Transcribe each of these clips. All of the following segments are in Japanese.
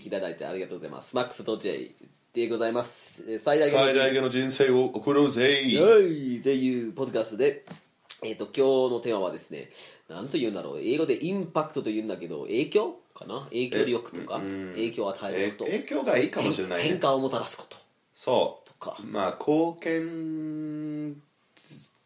お聞きいただいてありがとうございます。マックスと J でございます。えー最大限の最大限の人生を送ろうぜ。はい、っていうポッドキャストで、えっ、と、今日のテーマはですね、なんと言うんだろう、英語でインパクトと言うんだけど、影響かな？影響力とか、うん。影響を与えること、え影響がいいかもしれない、ね、変変化をもたらすこと。そとか。う、まあ貢献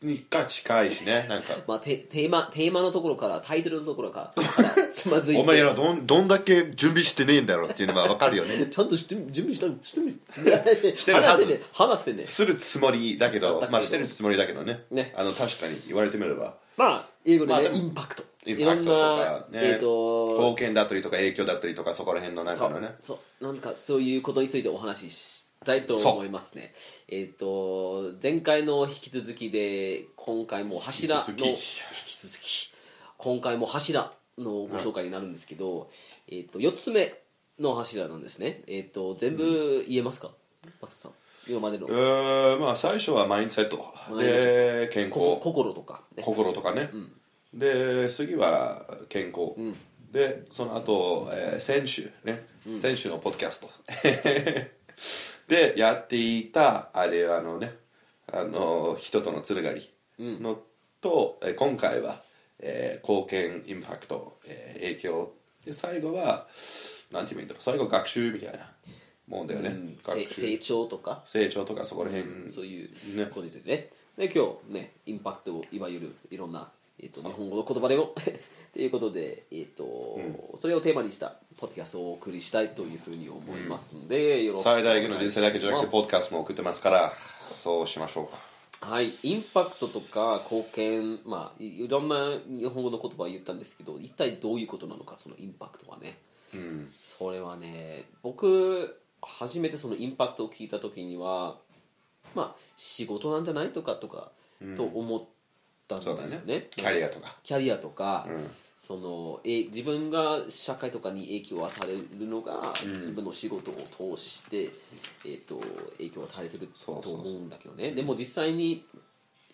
にが近いしねなんか。まあ、テテーマテーマのところから、タイトルのところから、つまずいて。お前らどんどんだけ準備してねえんだろうっていうのが分かるよね。ちゃんとして準備したの してる。してるはず。話してねするつもりだけどまあしてるつもりだけどね。ね。あの確かに言われてみれば。まあ英語でね、まあインパクト。インパクトとかねえっ、と貢献だったりとか影響だったりとかそこら辺のなんかのね。そう。なんかそういうことについてお話ししたいと思いますね。えっ、と前回の引き続きで今回も柱の引き続き。今回も柱のご紹介になるんですけど、えっ、と4つ目の柱なんですね。えっ、と全部言えますか、マツさん。今までの。えーまあ最初はマインドセット。で健こ康心とか、ね、心とかね、で次は健康、でその後、えー選手ね、選手のポッドキャスト でやっていたあれあのねあの人とのつながりの、と、えー今回は、えー貢献インパクト、えー影響。で最後はなんて言うんだろう。最後学習みたいなもんだよね、うん。成長とか？成長とかそこら辺、そういうね。ことについてね。で今日ねインパクトをいわゆるいろんな、えっと日本語の言葉でも ということで、えっとそれをテーマにしたポッドキャストをお送りしたいというふうに思いますので、よろしくお願いします。最大限の人生だけじゃなくてポッドキャストも送ってますからそうしましょう。はい、インパクトとか貢献、まあ、いいろんな日本語の言葉を言ったんですけど一体どういうことなのかそのインパクトはね。うん。それはね僕初めてそのインパクトを聞いた時にはまあ仕事なんじゃないとかとか、と思ったんですよね。ねキャリアとか。キャリアとか、うん。そのえ自分が社会とかに影響を与えるのが、自分の仕事を通して、えー、と影響を与えてるとそうそうそう思うんだけどね。でも実際に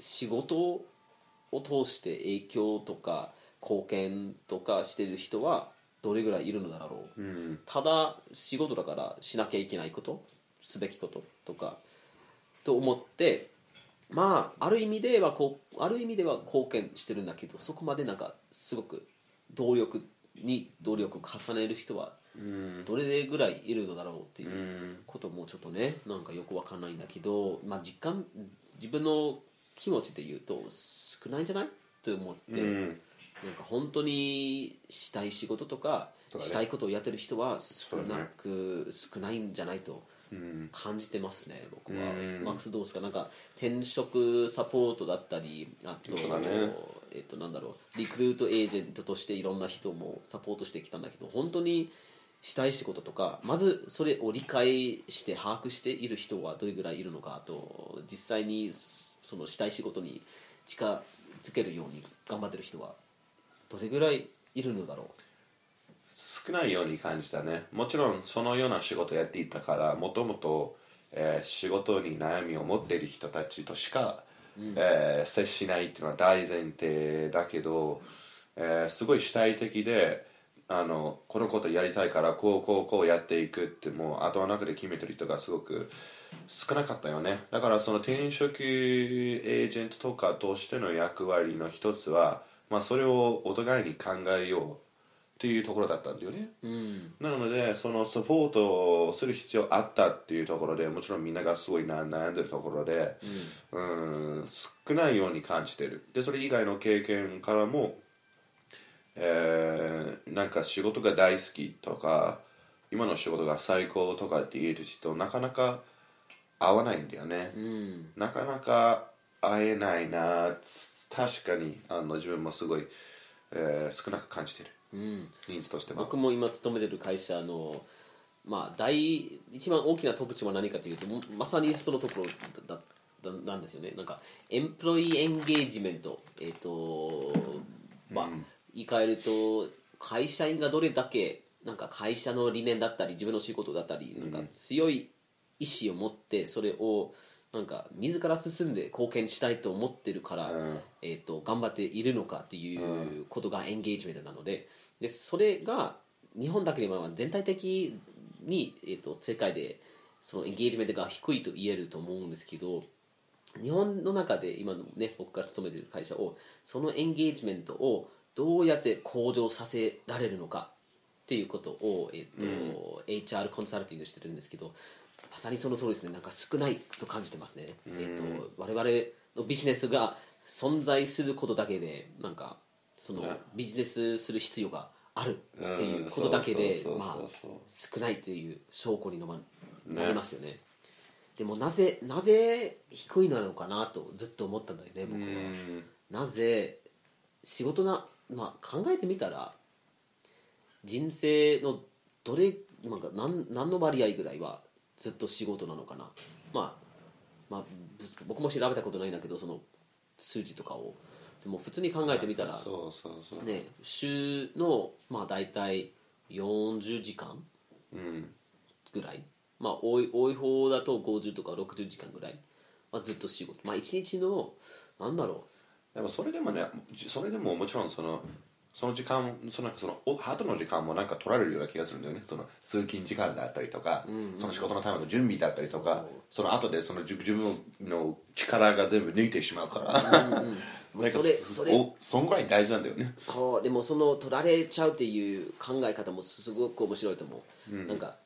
仕事を通して影響とか貢献とかしてる人はどれぐらいいるのだろう、うん。ただ仕事だからしなきゃいけないことすべきこととかと思ってまあある意味ではこうある意味では貢献してるんだけどそこまでなんかすごく動力に動力を重ねる人はうん。どれぐらいいるのだろうっていううん。こともちょっとねなんかよくわかんないんだけど、まあ、実感自分の気持ちで言うと少ないんじゃない？と思って、うん。なんか本当にしたい仕事とかしたいことをやってる人は少なく、少ないんじゃないとうん感じてますね僕は、うん。マックスどうですか？なんか転職サポートだったりあと,、ね。えっとなんだろう。リクルートエージェントとしていろんな人もサポートしてきたんだけど本当にしたい仕事とかまずそれを理解して把握している人はどれぐらいいるのかあと実際にそのしたい仕事に近づけるように頑張ってる人はどれぐらいいるのだろ少ないように感じたね。もちろんそのような仕事やっていたからもともとえー仕事に悩みを持っている人たちとしか、えー接しないっていうのは大前提だけど、えーすごい主体的であのこのことやりたいからこうこうこうやっていくってもう頭の中で決めてる人がすごく少なかったよね。だからその転職エージェントとかとしての役割の一つは、まあ、それをお互いに考えようっていうところだったんだよね。う、うん、なのでそのサポートをする必要あったっていうところでもちろんみんながすごいな悩んでるところで、うん、少ないように感じてる。でそれ以外の経験からも、えーなんか仕事が大好きとか今の仕事が最高とかって言える人なかなか合わないんだよね、うん。なかなか会えないな確かにあの自分もすごい、えー少なく感じてるうん。人数としては。僕も今勤めてる会社のまあ大一番大きな特徴は何かというともまさにそのところだだなんですよね。なんかエンプロイエンゲージメントえっ、とまあ、言い換えると会社員がどれだけなんか会社の理念だったり自分の仕事だったりなんか強い意志を持ってそれをなんか自ら進んで貢献したいと思ってるから、うん。えー、と頑張っているのかっていうことがエンゲージメントなのででそれが日本だけでは全体的に、えー、と世界でそのエンゲージメントが低いと言えると思うんですけど日本の中で今のね僕が勤めている会社をそのエンゲージメントをどうやって向上させられるのかっていうことを、えーと HR コンサルティングしてるんですけどまさにその通りですね。なんか少ないと感じてますね、えー、と我々のビジネスが存在することだけでなんかそのねビジネスする必要があるっていうことだけうんでまあ少ないという証拠にのまなりますよね。でもなぜなぜ低いのかなとずっと思ったんだよねう僕は。ん。なぜ仕事な、まあ、考えてみたら人生のどれなんか何何の割合ぐらいはずっと仕事なのかな、まあ、まあぶ僕も調べたことないんだけどその数字とかをでも普通に考えてみたら、そうそうそう。ね、週の、まあ、大体40時間うん。ぐらい、まあ、多い多い方だと50とか60時間ぐらい、まあ、ずっと仕事。まあ一日のなんだろでもそれでもねそれでももちろんそのその時間そのなんかそのお後の時間もなんか取られるような気がするんだよね。その通勤時間だったりとか、その仕事のための準備だったりとかその後でその自自分の力が全部抜いてしまうから、う、うんなんかそれそれ。おそんぐらい大事なんだよね。そうでもその取られちゃうっていう考え方もすごく面白いと思う、なんか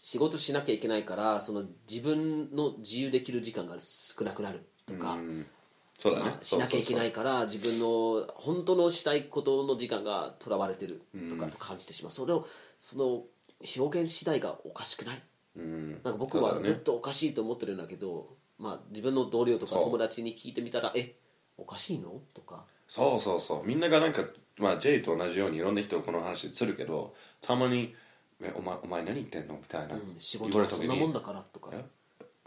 仕事しなきゃいけないからその自分の自由できる時間が少なくなるとか、うん。そうだね、まあしなきゃいけないいから自分の本当のしたいことの時間がとらわれてるとかと感じてしまう、それをその表現次第がおかしくない。うん。なんか僕はずっとおかしいと思ってるんだけど、まあ、自分の同僚とか友達に聞いてみたら「えおかしいの?」とか。そうそうそう。みんながなんか、まあ、J と同じようにいろんな人がこの話するけどたまに「えお前お前何言ってんの?」みたいな、うん仕言事はそんなもんだからとかえ？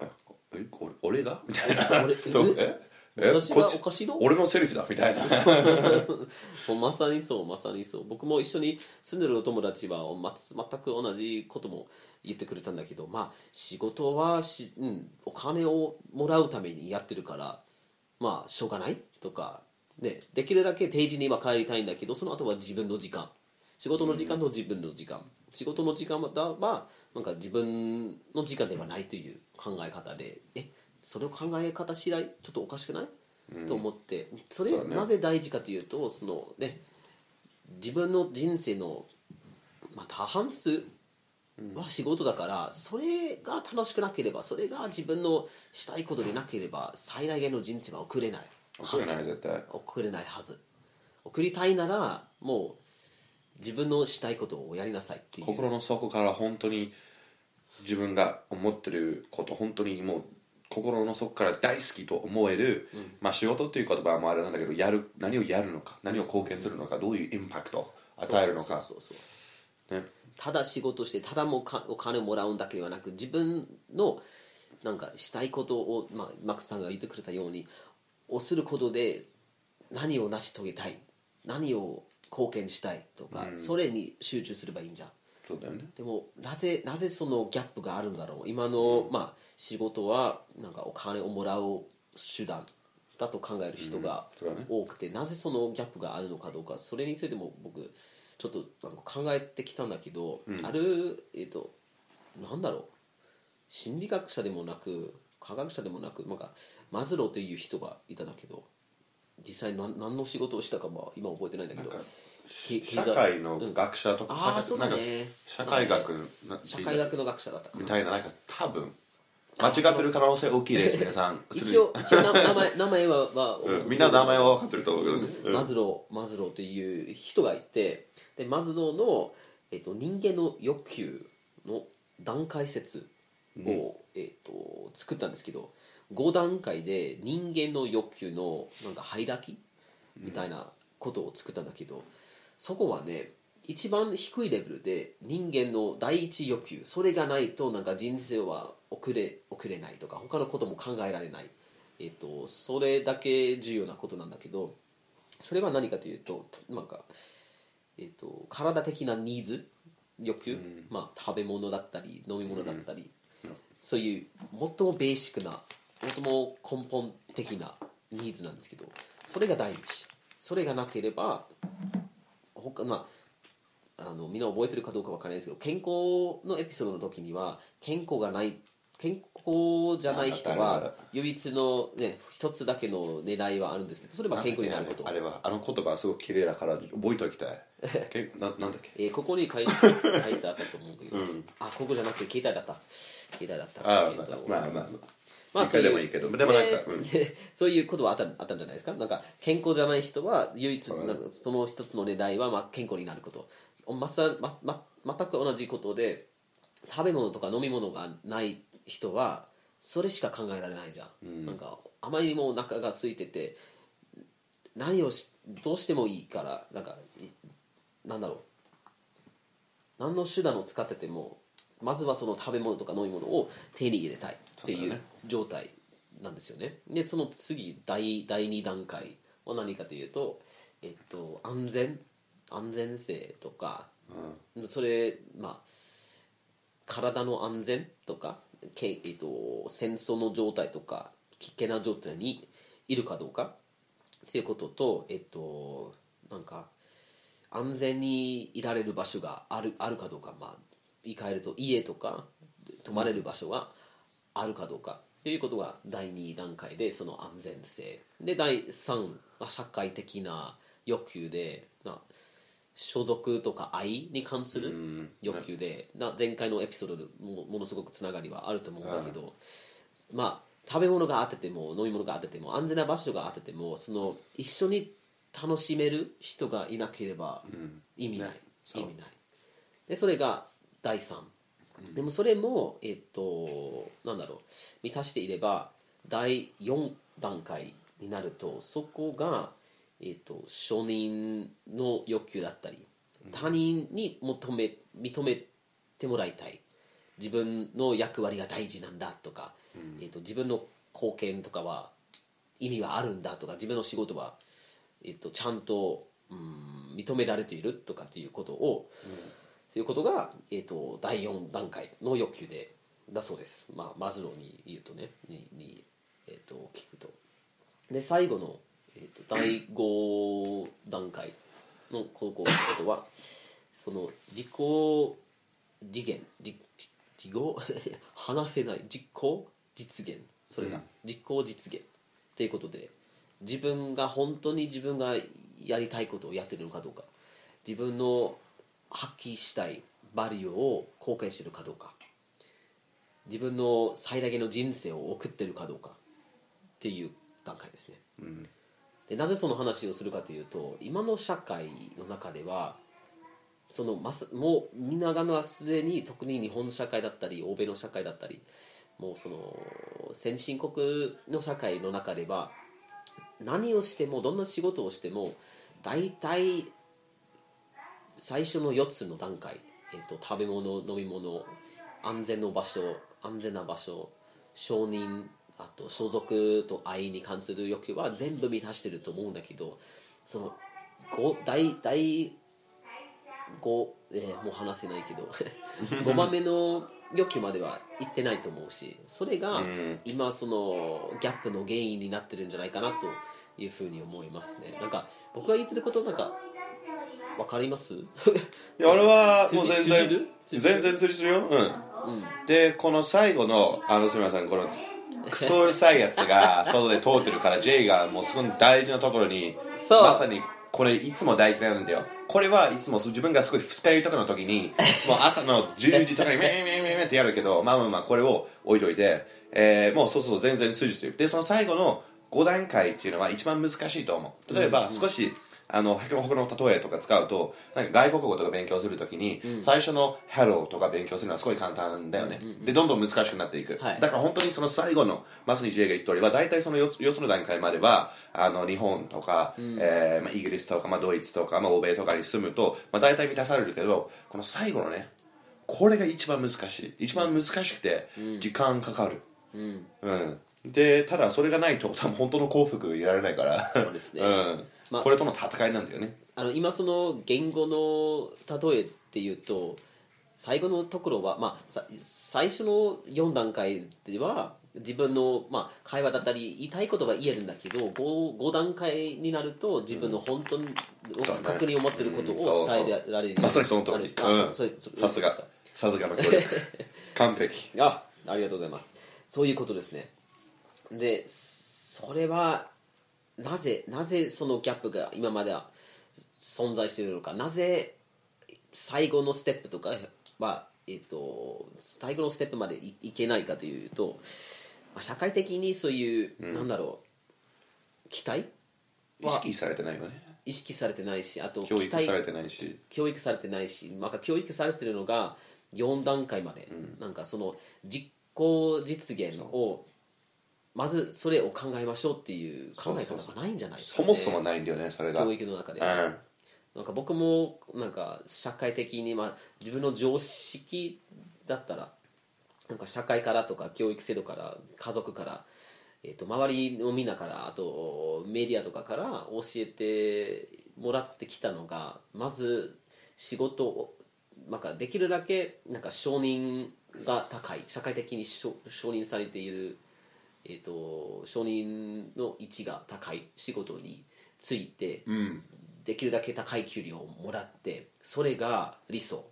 ええ俺俺が？みたいな。俺とえ？え？私がおかしいの？俺のセリフだ？みたいな。もうまさにそうまさにそう。僕も一緒に住んでるお友達はま全く同じことも言ってくれたんだけどまあ仕事はし、うん、お金をもらうためにやってるからまあしょうがないとか、ね、できるだけ定時には帰りたいんだけどその後は自分の時間。仕事の時間と自分の時間、仕事の時間はなんか自分の時間ではないという考え方でえそれを考え方次第ちょっとおかしくない、と思って。それなぜ大事かというとその、ね、自分の人生の、まあ、多半数は仕事だから、それが楽しくなければそれが自分のしたいことでなければ最大限の人生は送れない。送れない絶対。送れないはず。送りたいならもう自分のしたいことをやりなさいっていう。心の底から本当に自分が思ってること本当にもう心の底から大好きと思える、まあ仕事っていう言葉もあれなんだけどやる何をやるのか何を貢献するのかどういうインパクトを与えるのか。ねただ仕事してただもうかお金をもらうんだけではなく自分のなんかしたいことを、まあ、マックスさんが言ってくれたようにをすることで何を成し遂げたい何を貢献したいとか、それに集中すればいいんじゃん。そうだよね。でもなぜなぜそのギャップがあるんだろう。今の、まあ、仕事はなんかお金をもらう手段だと考える人が多くて、なぜそのギャップがあるのかどうかそれについても僕ちょっとなんか考えてきたんだけど、あるえっ、となんだろう。心理学者でもなく科学者でもなくなんかマズローという人がいたんだけど実際何何の仕事をしたかは今覚えてないんだけどなんかけ経済社会の学者とか、うんあー社そうだね。なんか社会学な社会学の学者だったかな。みたいななんか多分間違ってる可能性大きいです皆さん。一応一応名名前名前は、はうんみんな名前は分かってると思うけどね、うん。マズローマズローという人がいてでマズローの、えっと、人間の欲求の段階説を、えっと、作ったんですけど5段階で人間の欲求のなんかハイラキ？みたいなことを作ったんだけど、そこはね一番低いレベルで人間の第一欲求それがないとなんか人生は送れ送れないとか他のことも考えられない、えっと、それだけ重要なことなんだけどそれは何かというとなんか、えっと、体的なニーズ欲求、まあ、食べ物だったり飲み物だったり、そういう最もベーシックな最も根本的なニーズなんですけどそれが第一。それがなければ他まあのみんな覚えてるかどうかわからないですけど健康のエピソードの時には健康がない健康じゃない人は唯一の、ね、一つだけの狙いはあるんですけどそれは健康になること。あれはあの言葉はすごく綺麗だから覚えておきたい けななんだっけ？えーここに書い書いてあったと思うけど、あここじゃなくて携帯だった。携帯だった。ああえーとまあまあまあ。まあ一回でもいいけどでもなんかうん。そういうことはあったあったんじゃないですか？なんか健康じゃない人は唯一そうなんかその一つの狙いはまあ健康になることまさまま全く同じことで食べ物とか飲み物がない人はそれしか考えられないじゃん、なんかあまりにもお腹が空いてて何をしどうしてもいいからなんかいなんだろう。何の手段を使っててもまずはその食べ物とか飲み物を手に入れたいっていう状態なんですよね。でその次第第2段階は何かというと、えっと、安全安全性とかそれまあ体の安全とか、けえっと、戦争の状態とか危険な状態にいるかどうかっていうこととえっとなんか安全にいられる場所があるあるかどうか、まあ、言い換えると家とか泊まれる場所があるかどうかということが第2段階でその安全性。で第3は社会的な欲求でな所属とか愛に関するん。欲求で、な前回のエピソードでもものすごくつながりはあると思うんだけど、まあ食べ物があってても飲み物があってても安全な場所があっててもその一緒に楽しめる人がいなければ意味ない、ね。そう。意味ない。でそれが第3、でもそれもえっとなんだろう。満たしていれば第4段階になるとそこが、えっと、承認の欲求だったり他人に求め認めてもらいたい。自分の役割が大事なんだとか、えっと、自分の貢献とかは意味があるんだとか自分の仕事は、えっと、ちゃんと、うん、認められているとかっていうことを、ということが、えっと、第4段階の欲求でだそうです、まあ、マズローに言うとねにに、えっと、聞くと。で最後の、えっと、第5段階のこのことは その自己次元自己？話せない実行実現。それが、うん。実行実現ということで自分が本当に自分がやりたいことをやってるのかどうか。自分の発揮したいバリューを貢献してるかどうか。自分の最大限の人生を送ってるかどうかっていう段階ですね。うんでなぜその話をするかというと今の社会の中ではそのますもうみんながすでに特に日本の社会だったり欧米の社会だったりもうその先進国の社会の中では何をしてもどんな仕事をしても大体最初の4つの段階、えっと食べ物飲み物安全の場所安全な場所承認あと所属と愛に関する欲求は全部満たしてると思うんだけどそのご大大5、えーもう話せないけど 5番目の欲求までは行ってないと思うしそれがうん。今そのギャップの原因になってるんじゃないかなというふうに思いますね。なんか僕が言ってることなんかわかります？いや俺はもう全然全然通じるよ。うん。うん。でこの最後のあのすみませんこのクソうるさいやつが外で通ってるから J がもうすごい大事なところにそう。まさにこれいつも大嫌いなんだよ。これはいつも自分がすごい二日酔いとかの時にもう朝の10時とかに メーメーメーメーってやるけどまあまあまあこれを置いといて、えーもうそうそう全然通じてる。でその最後の5段階っていうのは一番難しいと思う。例えば少し、あの他の他の例えとか使うとなんか外国語とか勉強するときに、最初の「Hello」とか勉強するのはすごい簡単だよね、でどんどん難しくなっていく、はい。だから本当にその最後のまさに J が言った通りは大体その 4, 4つの段階まではあの日本とか、えーまあ、イギリスとか、まあ、ドイツとか、まあ、欧米とかに住むと、まあ、大体満たされるけどこの最後のねこれが一番難しい。一番難しくて時間かかる、うん。うん。でただそれがないと多分本当の幸福いられないから。そうですね。うんまあこれとの戦いなんだよね。あの今その言語の例えっていうと最後のところは、まあ、さ最初の4段階では自分の、まあ、会話だったり言いたいことは言えるんだけど 5, 5段階になると自分の本当に、そうね確に思ってることを伝えられる。まさにその通り。さすが。さすがの 完璧。あありがとうございます。そういうことですね。でそれはなぜなぜそのギャップが今までは存在しているのか。なぜ最後のステップとかは、えっと最後のステップまでいいけないかというと、まあ、社会的にそういう、なんだろう期待？意識されてないよね。意識されてないしあと教育されてないし。教育されてないし、まあ、教育されてるのが4段階まで、なんかその実行実現をまずそれを考えましょうっていう考え方がないんじゃないですか、ね、そもそもないんだよねそれが。教育の中で、うん。なんか僕もなんか社会的に、まあ、自分の常識だったらなんか社会からとか教育制度から家族から、えー、と周りのみんなからあとメディアとかから教えてもらってきたのがまず仕事をなんかできるだけなんか承認が高い社会的に承承認されている、えー、と承認の位置が高い仕事について、うん。できるだけ高い給料をもらってそれが理想、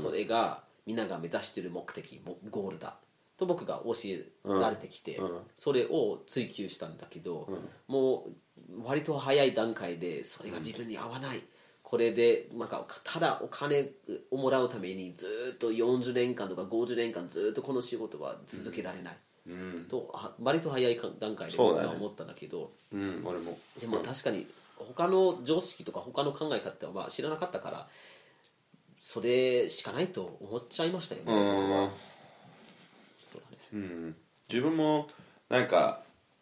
それがみんなが目指している目的もゴールだ。と僕が教えられてきて、うん。それを追求したんだけど、もう割と早い段階でそれが自分に合わない、これでなんかただお金をもらうためにずっと40年間とか50年間ずっとこの仕事は続けられない、うん。とあ割と早い段階でそうだね。僕は思ったんだけど。うん俺も。でも確かに他の常識とか他の考え方は知らなかったからそれしかないと思っちゃいましたよね、うん。そうだね。うん。自分もなんか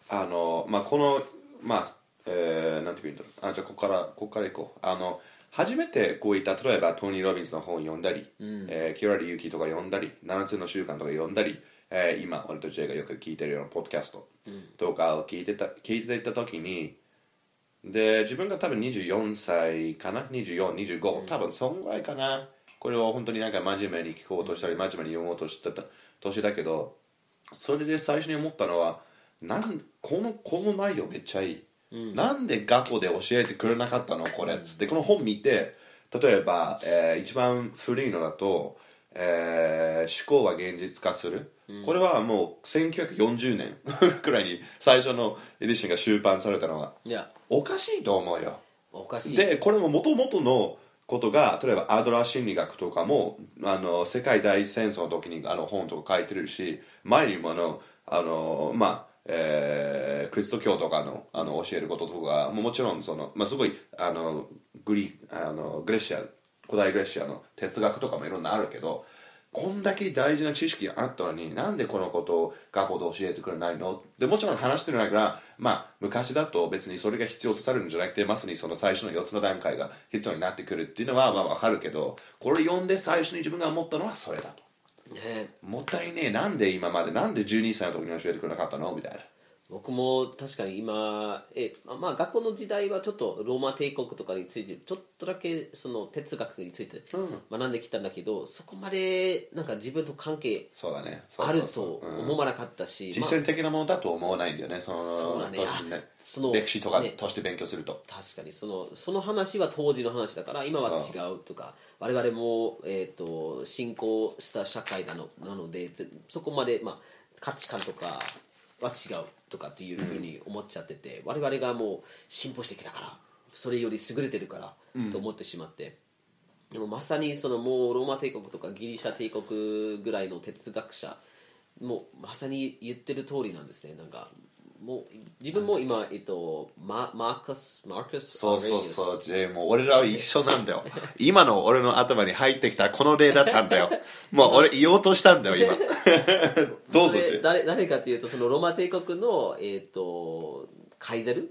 あのまあこのまあえー、なんて言うんだろう。あじゃあここからここから行こう。あの初めてこういった例えばトニー・ロビンスの本を読んだり、えー、キュラリ・ユキとか読んだり7つの習慣とか読んだり、えー、今俺とジェイがよく聞いてるようなポッドキャストとかを聞いてた聞いていた時にで自分が多分24歳かな？2425、多分そんぐらいかな。これを本当になんか真面目に聞こうとしたり真面目に読もうとしてた年だけどそれで最初に思ったのはなんこのこの内容めっちゃいい、なんで学校で教えてくれなかったの？これ。っつってこの本見て例えば、えー一番古いのだと、えー思考は現実化する、これはもう1940年 くらいに最初のエディションが出版されたのがいや。おかしいと思うよ。おかしい。でこれももともとのことが例えばアドラー心理学とかもあの世界大戦争の時にあの本とか書いてるし前にもあのあのまあえークリスト教とかのあの教えることとかももちろんその、まあ、すごいあのグリあのグレシア古代グレシアの哲学とかもいろんなあるけどこんだけ大事な知識があったのになんでこのことを学校で教えてくれないの？でもちろん話してるんだから、まあ、昔だと別にそれが必要とされるんじゃなくてまさにその最初の4つの段階が必要になってくるっていうのはまあ分かるけどこれ読んで最初に自分が思ったのはそれだと。ね。もったいねえなんで今までなんで12歳の時に教えてくれなかったの？みたいな僕も確かに今えまあ学校の時代はちょっとローマ帝国とかについてちょっとだけその哲学について学んできたんだけど、そこまでなんか自分と関係そうだね。そうあると思わなかったし、まあ実践的なものだと思わないんだよねそのそうだね。ね。あその歴史とかね。として勉強すると、確かにそのその話は当時の話だから今は違うとか我々も、えー、と進行した社会なのなのでぜそこまで、まあ、価値観とかは違うとかっていうふうに思っちゃってて、我々がもう進歩してきたからそれより優れてるからと思ってしまって、でもまさにそのもうローマ帝国とかギリシャ帝国ぐらいの哲学者もうまさに言ってる通りなんですね。なんかもう自分も今、えっと、ママーカスマーカスそうそうそう J もう俺らは一緒なんだよ。今の俺の頭に入ってきたこの例だったんだよ。もう俺言おうとしたんだよ今。どうぞ誰誰かというとそのローマ帝国の、えっとカイゼル、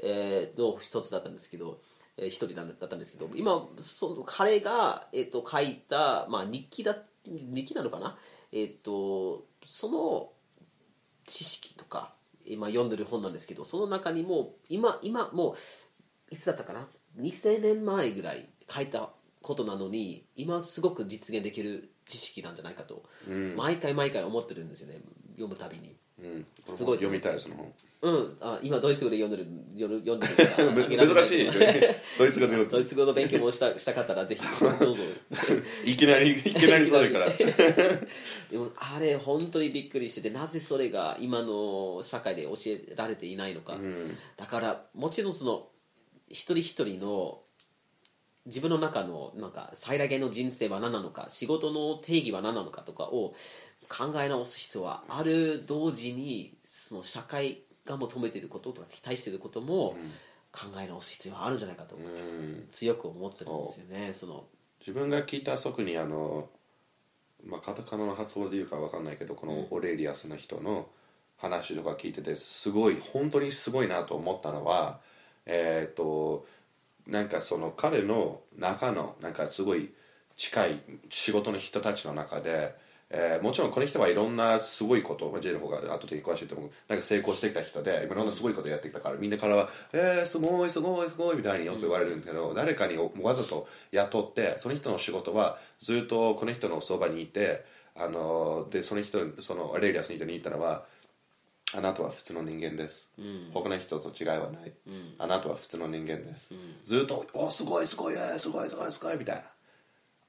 えーの一つだったんですけど、えー一人だったんですけど今その彼が、えっと書いた、まあ、日記だ日記なのかな、えっとその知識とか今読んでる本なんですけどその中にも今今もういつだったかな？2000年前ぐらい書いたことなのに今すごく実現できる知識なんじゃないかと、うん。毎回毎回思ってるんですよね読むたびに。うん。すごい読みたいその本うん。あ今ドイツ語で読んでる読んでる読んでるから珍しいドイツ語で読 ドイツ語の勉強もしたしたかったらぜひどうぞ。いきなりいきなりそれから。でもあれ本当にびっくりしててなぜそれが今の社会で教えられていないのか、ん。だからもちろんその一人一人の自分の中のなんか最大限の人生は何なのか仕事の定義は何なのかとかを考え直す必要はある。同時にその社会が求めていることとか期待していることも考え直す必要はあるんじゃないかとう。ん。強く思ってるんですよねその。自分が聞いた特にあの、まあ、カタカナの発音で言うかわかんないけどこのオレリアスの人の話とか聞いててすごい本当にすごいなと思ったのはえっ、となんかその彼の中のなんかすごい近い仕事の人たちの中で、えーもちろんこの人はいろんなすごいことまあジェイの方が後で詳しいと思う。なんか成功してきた人でいろんなすごいことやってきたからみんなからは「えー、すごいすごいすごい」みたいによく言われるんだけど、誰かにわざと雇ってその人の仕事はずっとこの人のそばにいてあのでその人そのアレリアスの人に言ったのはあなたは普通の人間です、他の人と違いはない、あなたは普通の人間です、ずっと「おすごいすごいえーすごいすごいすごい」みたいな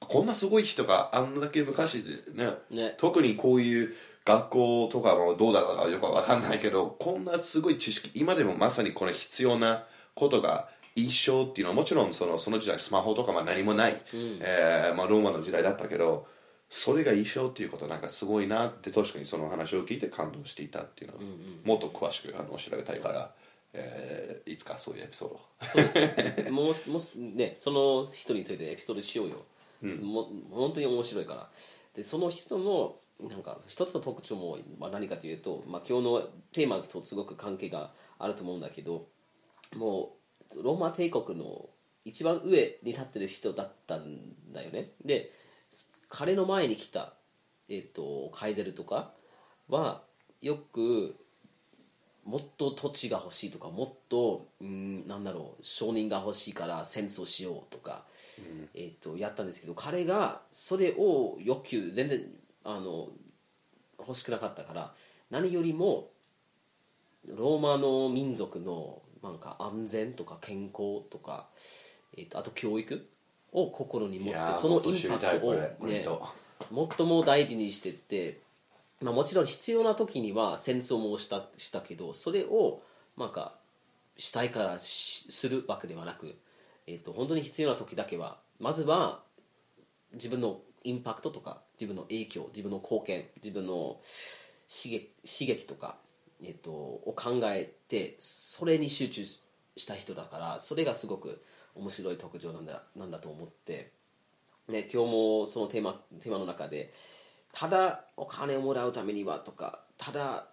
こんなすごい人があんだけ昔でねね。特にこういう学校とかもどうだったかよくわかんないけどこんなすごい知識今でもまさにこの必要なことが一生っていうのはもちろんそのその時代スマホとかまあ何もない、えーまあ、ローマの時代だったけどそれが一生っていうことなんかすごいなって確かにその話を聞いて感動していたっていうのを、もっと詳しくあの調べたいから、えーいつかそういうエピソードを。そうですね。もうもうねその人についてエピソードしようよ、うん。も本当に面白いから。でその人のなんか一つの特徴も、まあ、何かというと、まあ、今日のテーマとすごく関係があると思うんだけどもうローマ帝国の一番上に立ってる人だったんだよね。で彼の前に来た、えっとカイゼルとかはよくもっと土地が欲しいとかもっとうんなんだろう承認が欲しいから戦争しようとか、えー、とやったんですけど彼がそれを欲求全然あの欲しくなかったから何よりもローマの民族のなんか安全とか健康とか、えー、とあと教育を心に持ってそのインパクトを、ね、最も大事にしてって、まあ、もちろん必要な時には戦争もしたしたけどそれをなんかしたいからしするわけではなく、えー、と本当に必要な時だけはまずは自分のインパクトとか自分の影響自分の貢献自分の刺激刺激とか、えー、とを考えてそれに集中した人だからそれがすごく面白い特徴なんだなんだと思って。ね、今日もそのテーマテーマの中でただお金をもらうためにはとかただ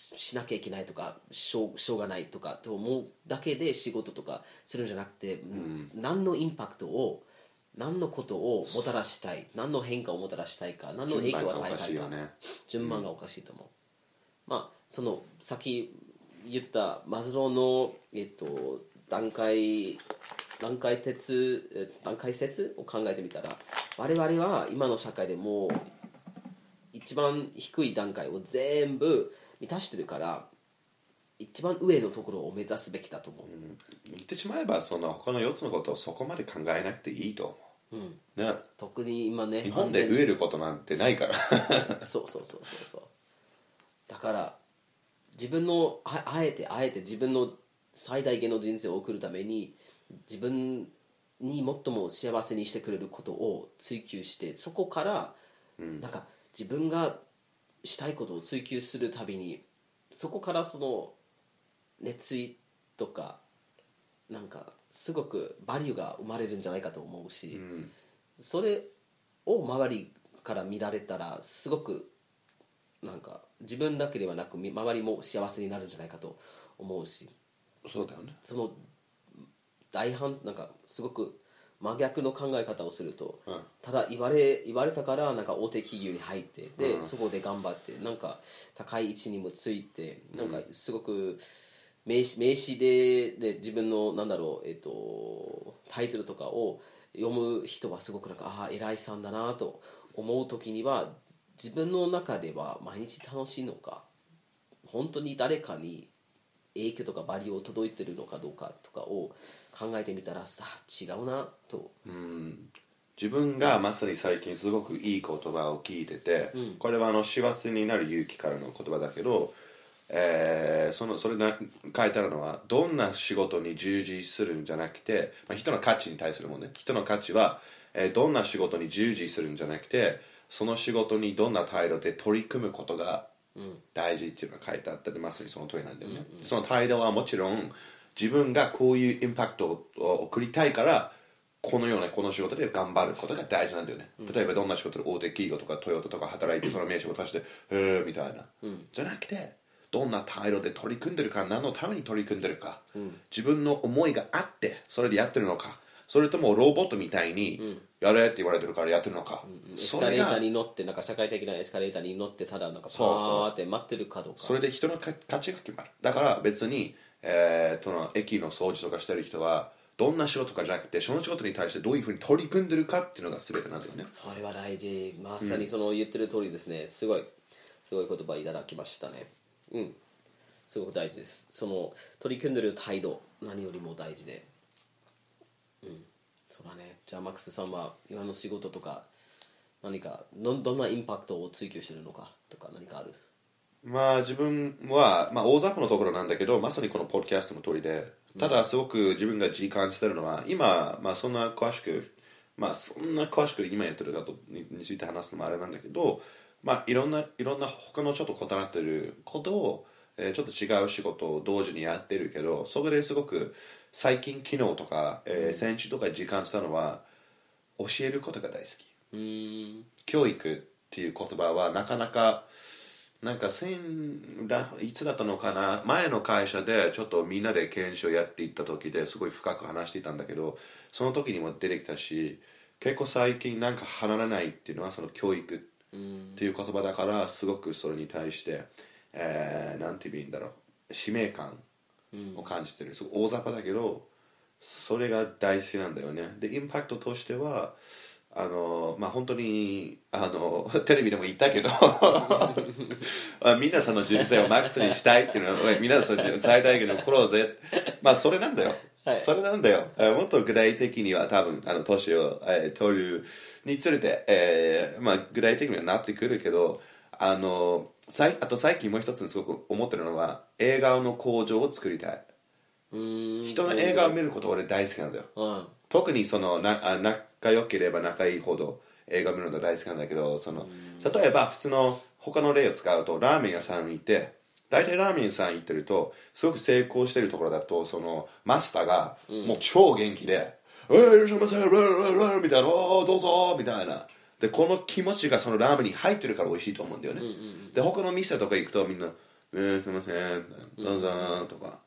ししなきゃいけないとかしょうしょうがないとかと思うだけで仕事とかするんじゃなくて、何のインパクトを何のことをもたらしたい何の変化をもたらしたいか何の影響を与えたいか順番がおかしいと思う、まあそのさっき言ったマズローの、えっと、段階段階鉄え段階説を考えてみたら我々は今の社会でもう一番低い段階を全部満たしてるから一番上のところを目指すべきだと思う、言ってしまえばその他の4つのことをそこまで考えなくていいと思う、ね、特に今ね日本で飢えることなんてないから。そうそうそうそうそう。だから自分のああえてあえて自分の最大限の人生を送るために自分に最も幸せにしてくれることを追求してそこから、なんか自分がしたいことを追求するたびにそこからその熱意とかなんかすごくバリューが生まれるんじゃないかと思うし、それを周りから見られたらすごくなんか自分だけではなくみ周りも幸せになるんじゃないかと思うし。そうだよね。その大反なんかすごく真逆の考え方をすると、うん。ただ言われ言われたからなんか大手企業に入ってで、うん。そこで頑張ってなんか高い位置にもついてなんかすごく名刺名刺でで自分のなんだろう、えっとタイトルとかを読む人はすごくなんかああ偉いさんだなと思う時には自分の中では毎日楽しいのか本当に誰かに影響とかバリューを届いてるのかどうかとかを考えてみたらさ違うなと。うん。自分がまさに最近すごくいい言葉を聞いてて、うん。これはあの幸せになる勇気からの言葉だけど、えーそのそれが書いてあるのはどんな仕事に従事するんじゃなくて、まあ、人の価値に対するもんね。人の価値は、えーどんな仕事に従事するんじゃなくてその仕事にどんな態度で取り組むことがうん。大事っていうのが書いてあったりまさにその通りなんだよね、その態度はもちろん自分がこういうインパクトを送りたいからこのようなこの仕事で頑張ることが大事なんだよね、例えばどんな仕事で大手企業とかトヨタとか働いてその名刺を渡して「へえ」みたいな、じゃなくてどんな態度で取り組んでるか何のために取り組んでるか、自分の思いがあってそれでやってるのか。それともロボットみたいにやれって言われてるからやってるのか、エスそれがカレーターに乗ってなんか社会的なエスカレーターに乗ってただなんかパそうそうーって待ってるかどうか。それで人の価価値が決まる。だから別に、えーその駅の掃除とかしてる人はどんな仕事かじゃなくてその仕事に対してどういうふうに取り組んでるかっていうのが全てなんだよね。それは大事。まさにその言ってる通りですね。すごいすごい言葉いただきましたね。うん。すごく大事です。その取り組んでる態度何よりも大事で。うん。そうだね。じゃあマックスさんは今の仕事とか何かどどんなインパクトを追求してるのかとか何かある？まあ自分は、まあ、大雑把なところなんだけどまさにこのポッドキャストの通りでただすごく自分が実感してるのは今、まあ、そんな詳しくまあそんな詳しく今やってることにについて話すのもあれなんだけどまあいろんないろんな他のちょっと異なってることを、えーちょっと違う仕事を同時にやってるけどそこですごく最近昨日とか、えー先週とか実感したのは教えることが大好き。教育っていう言葉はなかなかなんか先らいつだったのかな？前の会社でちょっとみんなで研修をやっていった時ですごい深く話していたんだけどその時にも出てきたし結構最近なんか離れないっていうのはその教育っていう言葉だからすごくそれに対して、えーなんて言えばいいんだろう。使命感を感じてる。すごい大雑把だけどそれが大好きなんだよね。でインパクトとしてはあのまあ本当にあの テレビでも言ったけど あ皆さんの人生をマックスにしたいっていうのは皆さんの最大限の苦労ぜ。まあそれなんだよ、はい。それなんだよ。あもっと具体的には多分あの年を、えー取るにつれて、えーまあ、具体的にはなってくるけどあのさいあと最近もう一つすごく思ってるのは映画の工場を作りたい。人の映画を見ること俺大好きなんだよ。うん特にそのなあ仲良ければ仲いいほど映画を見るのが大好きなんだけどその例えば普通の他の例を使うとラーメン屋さんに行って大体ラーメン屋さん行ってるとすごく成功してるところだとそのマスターがもう超元気で「えーいらっしゃいませ」みたいな「おーどうぞ」みたいな。でこの気持ちがそのラーメンに入ってるから美味しいと思うんだよね、で他の店とか行くとみんな「えー、すいません」どうぞ」とか。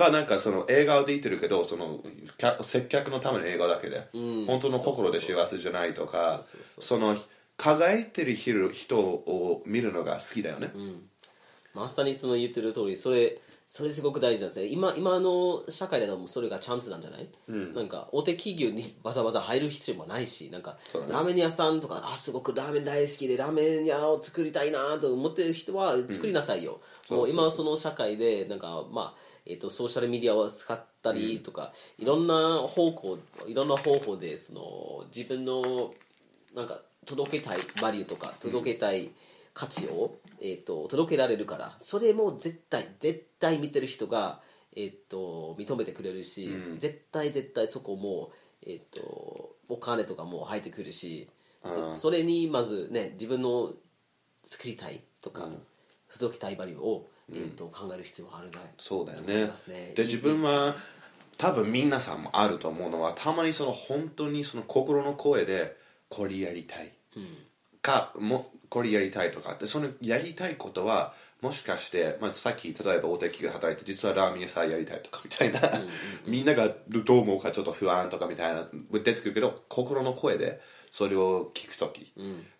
かなんかその映画で言ってるけどその客接客のための映画だけで、ん。本当の心で幸せじゃないとかその輝いてる人を見るのが好きだよね、まさにその言ってる通りそれそれすごく大事なんですね。今今の社会だともうそれがチャンスなんじゃない、なんか大手企業にわざわざ入る必要もないしなんか、ね。ラーメン屋さんとかあすごくラーメン大好きでラーメン屋を作りたいなと思ってる人は作りなさいよ、もう今その社会でなんかまあえっとソーシャルメディアを使ったりとか、いろんな方向いろんな方法でその自分のなんか届けたいバリューとか届けたい価値を、えー、と届けられるからそれも絶対絶対見てる人が、えー、と認めてくれるし、絶対絶対そこも、えー、とお金とかも入ってくるし、そそれにまずね自分の作りたいとか、届けたいバリューを、えー、と考える必要があるなそうだよね。ね。で自分は多分皆さんもあると思うのはたまにその本当にその心の声でこれやりたい、かもこれやりたいとかってそのやりたいことはもしかして、まあ、さっき例えば大手企業で働いて実はラーメン屋さんやりたいとかみたいな、みんながどう思うかちょっと不安とかみたいな出てくるけど心の声でそれを聞く時、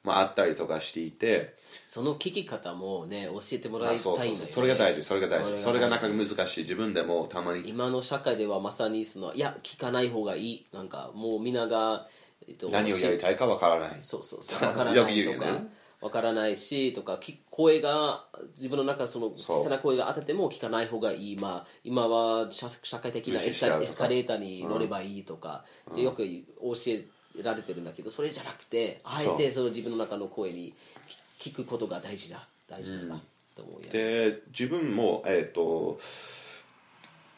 まあ、あったりとかしていて、その聞き方もね教えてもらまあ、いたいのよ、ね。そうそうそれが大事それが大事。それがなかなか難しい。自分でもたまに。今の社会ではまさにそのいや聞かない方がいい。なんかもうみんなが、えっと何をやりたいかわからない。そうそうそう。わからよないとかく言うよね。わからないしとかき声が自分の中その小さな声が当てても聞かない方がいい、まあ、今は社社会的なエスカエスカレーターに乗ればいいとか、でよく教えられてるんだけどそれじゃなくてあえてその自分の中の声に聞聞くことが大事だ。大事だなと思うよ、で自分も、えっと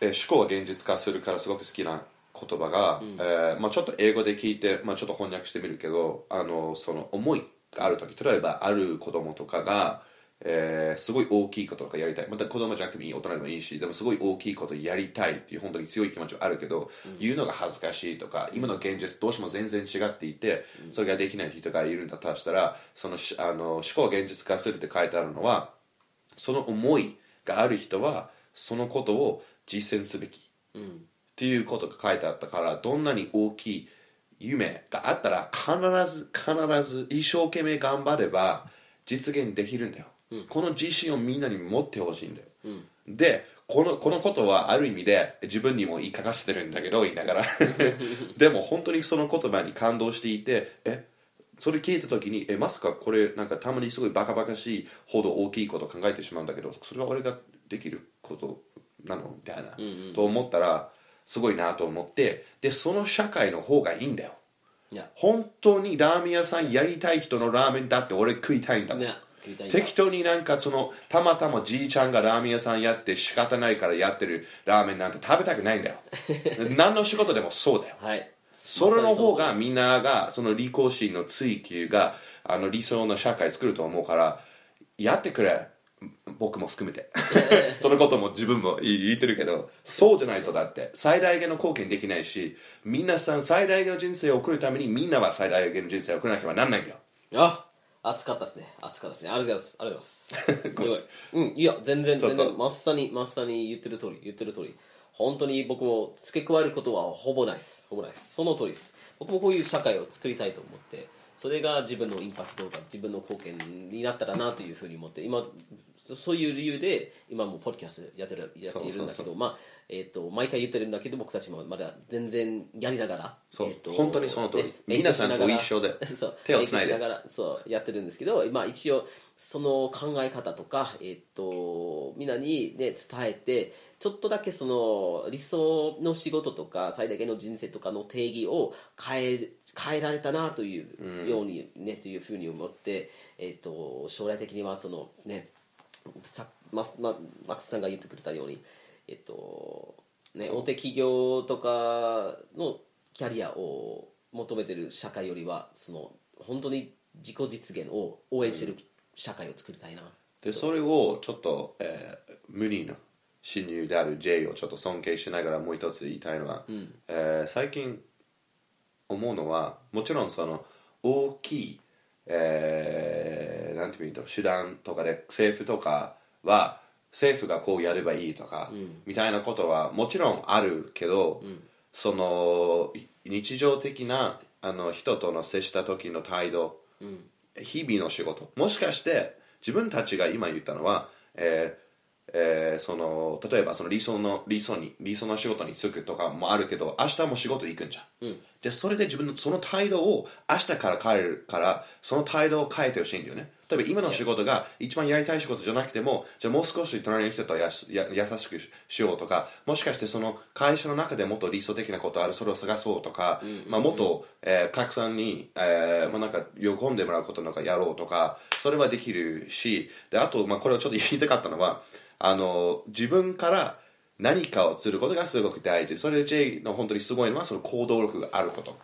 えー思考を現実化するからすごく好きな言葉が、えーまあ、ちょっと英語で聞いて、まあ、ちょっと翻訳してみるけどあのその思いがある時例えばある子供とかが、えーすごい大きいこととかやりたい。また子供じゃなくてもいい大人でもいいしでもすごい大きいことやりたいっていう本当に強い気持ちはあるけど、言うのが恥ずかしいとか今の現実どうしても全然違っていてそれができない人がいるんだとしたらそのしあの思考を現実化するって書いてあるのはその思いがある人はそのことを実践すべき。っていうことが書いてあったからどんなに大きい夢があったら必ず必ず一生懸命頑張れば実現できるんだよ、この自信をみんなに持ってほしいんだよ、でこのこのことはある意味で自分にも言い聞かせてるんだけど言いながら。でも本当にその言葉に感動していてえそれ聞いた時にえまさかこれなんかたまにすごいバカバカしいほど大きいことを考えてしまうんだけどそれは俺ができることなの？みたいな、と思ったらすごいなと思ってでその社会の方がいいんだよ。本当にラーメン屋さんやりたい人のラーメンだって俺食いたいんだもん、ね食いたいんだ適当になんかそのたまたまじいちゃんがラーメン屋さんやって仕方ないからやってるラーメンなんて食べたくないんだよ。何の仕事でもそうだよ。はい。それの方がみんながその利己心の追求があの理想の社会作ると思うからやってくれ。僕も含めて。そのことも自分も言言ってるけどそうじゃないとだって。最大限の貢献できないし皆さん最大限の人生を送るためにみんなは最大限の人生を送らなければなんないんだよ。あ熱かったですね。熱かったですね。ありがとうございます。ありがとうございますすごい。うん。いや全然全然まさにまさに言ってる通り言ってる通り。本当に僕も付け加えることはほぼないです。ほぼないです。その通りです。僕もこういう社会を作りたいと思ってそれが自分のインパクトが自分の貢献になったらなというふうに思って今そういう理由で今もポッドキャストやってるやっているんだけどまあえー、と毎回言ってるんだけど僕たちもまだ全然やりながらそうえーと本当にその通り。ね皆さんと一緒でそう手をつないで。そうやってるんですけど、まあ、一応その考え方とか、えっとみんなに、ね、伝えてちょっとだけその理想の仕事とか最大限の人生とかの定義を変え変えられたなというようにね、というふうに思って、えっと将来的にはそのねさマスママックスさんが言ってくれたように、えっとね、大手企業とかのキャリアを求めてる社会よりはその本当に自己実現を応援してる社会を作りたいな、でそれをちょっと、えー無理の親友である J をちょっと尊敬しながらもう一つ言いたいのは、えー最近思うのはもちろんその大きい、えーなんていうの手段とかで政府とかは政府がこうやればいいとか、みたいなことはもちろんあるけど、そのい日常的なあの人との接した時の態度、日々の仕事。もしかして自分たちが今言ったのは、えーえーその例えばその理想の理想に理想の仕事に就くとかもあるけど明日も仕事行くんじゃん、でそれで自分のその態度を明日から変えるからその態度を変えてほしいんだよね例えば今の仕事が一番やりたい仕事じゃなくてもじゃあもう少し隣の人とやすや優しくししようとかもしかしてその会社の中でもっと理想的なことあるそれを探そうとか、まあ、もっと、えー、拡散に、えーまあ、なんか喜んでもらうことなんかやろうとかそれはできるしであと、まあ、これをちょっと言いたかったのはあの自分から何かをすることがすごく大事。それで J の本当にすごいのはその行動力があること。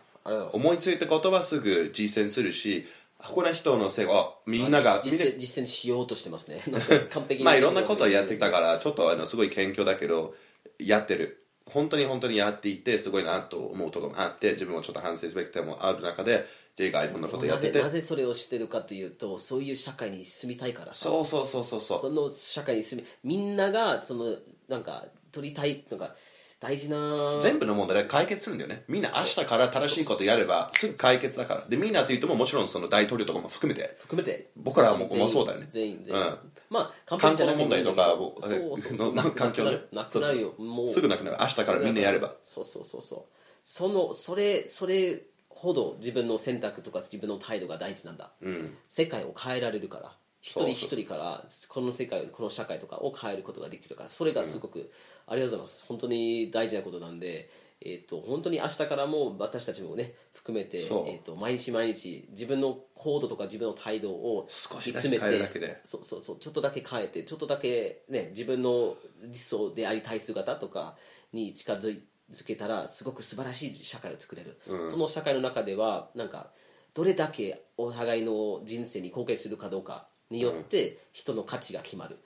思いついたことはすぐ実践するし他の人のせい。はみんなが実践実践しようとしてますね。完璧に。まあいろんなことをやってきたからちょっとあのすごい謙虚だけどやってる。本当に本当にやっていてすごいなと思うところもあって自分もちょっと反省すべき点もある中でっていろんなことやなってて。ぜなぜそれをしてるかというとそういう社会に住みたいからさ。そうそうそうそうそう。その社会に住みみんながそのなんか取りたいなんか大事な。全部の問題で解決するんだよね。みんな明日から正しいことやればすぐ解決だから。でみんなというとももちろんその大統領とかも含めて。含めて。僕らはもうそうだよね。全員全員、うん。まあ完環境の問題とかもそうそうそ環境ねなくなるなくなるよ。もう。すぐなくなる。明日からみんなやれば。そう。そうそうそう。そのそれそれほど自分の選択とか自分の態度が大事なんだ、うん。世界を変えられるから一人一人からこの世界この社会とかを変えることができるからそれがすごく、ありがとうございます。本当に大事なことなんで、えー、と本当に明日からも私たちもね含めて、えー、と毎日毎日自分の行動とか自分の態度を少しだけ見つめて変えるだけで。そうそうそうちょっとだけ変えてちょっとだけ、ね、自分の理想でありたい姿とかに近づけたらすごく素晴らしい社会を作れる、その社会の中ではなんかどれだけお互いの人生に貢献するかどうかによって人の価値が決まる、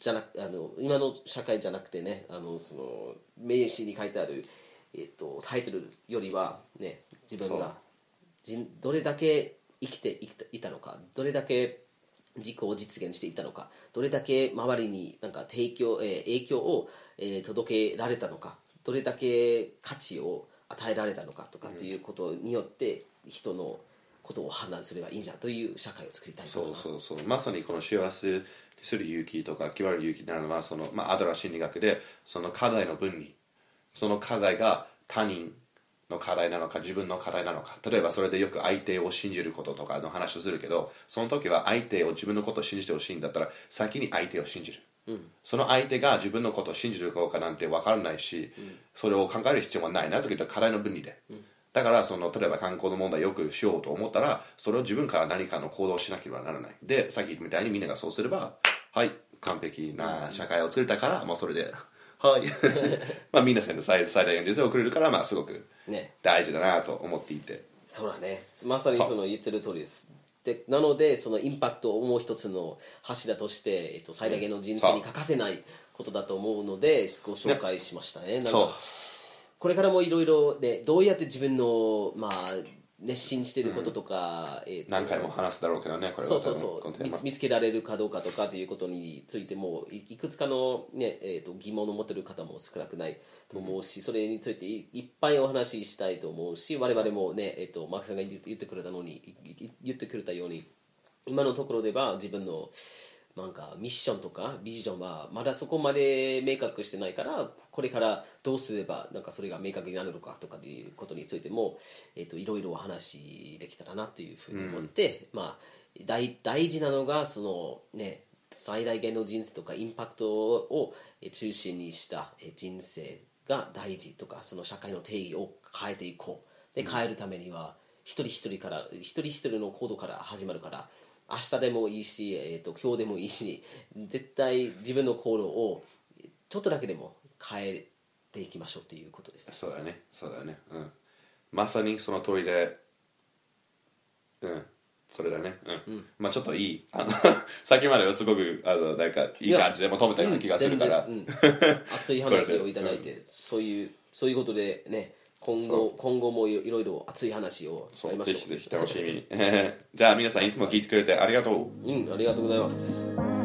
じゃなくあの今の社会じゃなくてねあのその名詞に書いてある、えっとタイトルよりは、ね、自分が人どれだけ生きていたのかどれだけ自己を実現していったのかどれだけ周りになんか提供、えー影響を、えー届けられたのかどれだけ価値を与えられたのかとかっていうことによって人のことを判断すればいいんじゃんという社会を作りたいとそうそうそう。まさにこの幸せする勇気とか決まる勇気になるのはその、まあ、アドラー心理学でその課題の分離その課題が他人の課題なのか自分の課題なのか例えばそれでよく相手を信じることとかの話をするけどその時は相手を自分のことを信じてほしいんだったら先に相手を信じる、その相手が自分のことを信じるかどうかなんて分からないし、それを考える必要はない。なぜかというと課題の分離で、だからその例えば観光の問題をよくしようと思ったらそれを自分から何かの行動をしなければならない。でさっき言ったみたいにみんながそうすればはい完璧な社会を作れたからもうそれではい。まあ皆さんの最最大限の人生を送れるからまあすごくね。大事だなと思っていて。そうだね。まさにその言ってる通りです。でなのでそのインパクトをもう一つの柱として、えっと、最大限の人生に欠かせないことだと思うのでご紹介しましたね。なんかそうこれからもいろいろねどうやって自分のまあ熱心してることとか、えっと何回も話すだろうけどねこれは。そうそうそう。見つけられるかどうかとかということについてもいいくつかの、ねえー、と疑問を持ってる方も少なくないと思うし、それについていいっぱいお話ししたいと思うし我々もね、えー、とマークさんが言ってくれたのに言ってくれたように今のところでは自分のなんかミッションとかビジョンはまだそこまで明確してないからこれからどうすればなんかそれが明確になるのかとかということについても、えー、といろいろお話できたらなというふうに思って、まあ、大大事なのがその、ね、最大限の人生とかインパクトをえー中心にしたえー人生が大事とかその社会の定義を変えていこう。で変えるためには一人一人から一人一人の行動から始まるから明日でもいいし、えー、と今日でもいいし絶対自分の行動をちょっとだけでも変えていきましょうということですね。そうだよね。そうだよね。うん。まさにその通りでうん。それだね。うん、まあちょっといい。あの さっきまではすごくあのなんかいい感じでも止めたような気がするから、うん。熱い話をいただい こて、そういうそういうことでね今後今後もいろいろ熱い話をやりましょうぜひぜひ楽しみに。じゃあ皆さんいつも聞いてくれてありがとう。うんありがとうございます